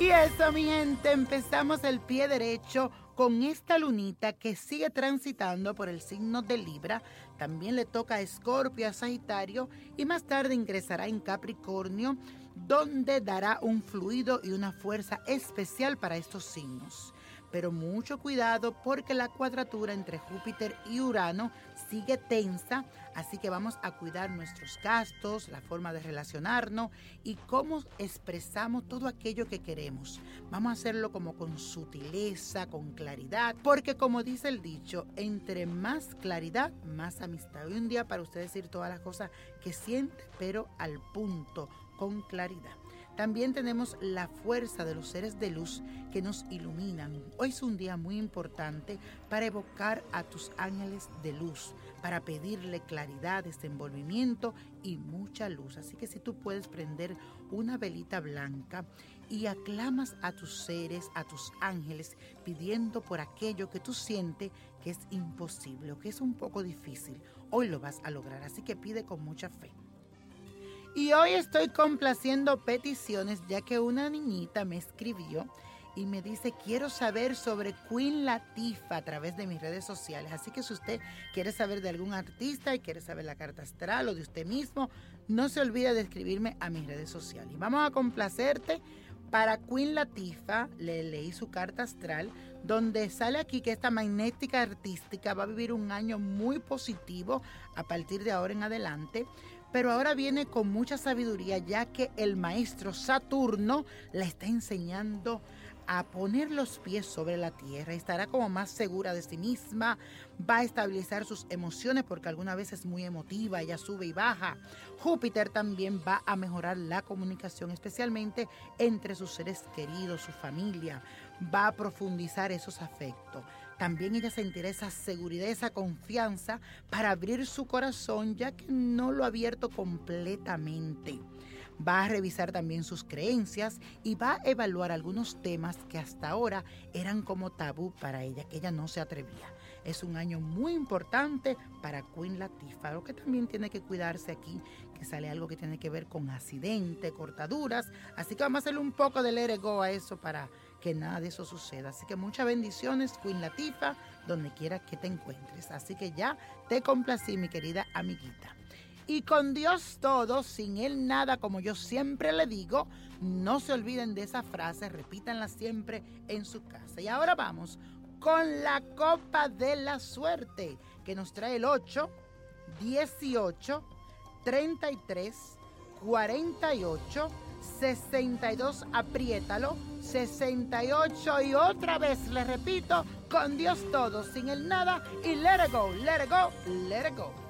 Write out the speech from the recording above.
Y eso, mi gente, empezamos el pie derecho con esta lunita que sigue transitando por el signo de Libra. También le toca a Escorpio, a Sagitario y más tarde ingresará en Capricornio, donde dará un fluido y una fuerza especial para estos signos pero mucho cuidado porque la cuadratura entre Júpiter y Urano sigue tensa, así que vamos a cuidar nuestros gastos, la forma de relacionarnos y cómo expresamos todo aquello que queremos. Vamos a hacerlo como con sutileza, con claridad, porque como dice el dicho, entre más claridad, más amistad. Hoy un día para usted decir todas las cosas que siente, pero al punto, con claridad. También tenemos la fuerza de los seres de luz que nos iluminan. Hoy es un día muy importante para evocar a tus ángeles de luz, para pedirle claridad, desenvolvimiento y mucha luz. Así que si tú puedes prender una velita blanca y aclamas a tus seres, a tus ángeles, pidiendo por aquello que tú sientes que es imposible o que es un poco difícil, hoy lo vas a lograr. Así que pide con mucha fe. Y hoy estoy complaciendo peticiones ya que una niñita me escribió y me dice, quiero saber sobre Queen Latifah a través de mis redes sociales. Así que si usted quiere saber de algún artista y quiere saber la carta astral o de usted mismo, no se olvide de escribirme a mis redes sociales. Vamos a complacerte. Para Queen Latifah le leí su carta astral, donde sale aquí que esta magnética artística va a vivir un año muy positivo a partir de ahora en adelante pero ahora viene con mucha sabiduría ya que el maestro Saturno la está enseñando a poner los pies sobre la tierra, estará como más segura de sí misma, va a estabilizar sus emociones porque alguna vez es muy emotiva, ella sube y baja. Júpiter también va a mejorar la comunicación, especialmente entre sus seres queridos, su familia, va a profundizar esos afectos. También ella sentirá esa seguridad, esa confianza para abrir su corazón ya que no lo ha abierto completamente. Va a revisar también sus creencias y va a evaluar algunos temas que hasta ahora eran como tabú para ella, que ella no se atrevía. Es un año muy importante para Queen Latifah, lo que también tiene que cuidarse aquí, que sale algo que tiene que ver con accidente, cortaduras. Así que vamos a hacerle un poco de let go a eso para que nada de eso suceda. Así que muchas bendiciones, Queen Latifa, donde quiera que te encuentres. Así que ya te complací, mi querida amiguita. Y con Dios todo, sin Él nada, como yo siempre le digo, no se olviden de esa frase, repítanla siempre en su casa. Y ahora vamos con la copa de la suerte, que nos trae el 8, 18, 33, 48, 62, apriétalo 68 y otra vez le repito, con Dios todo, sin el nada y let it go, let it go, let it go.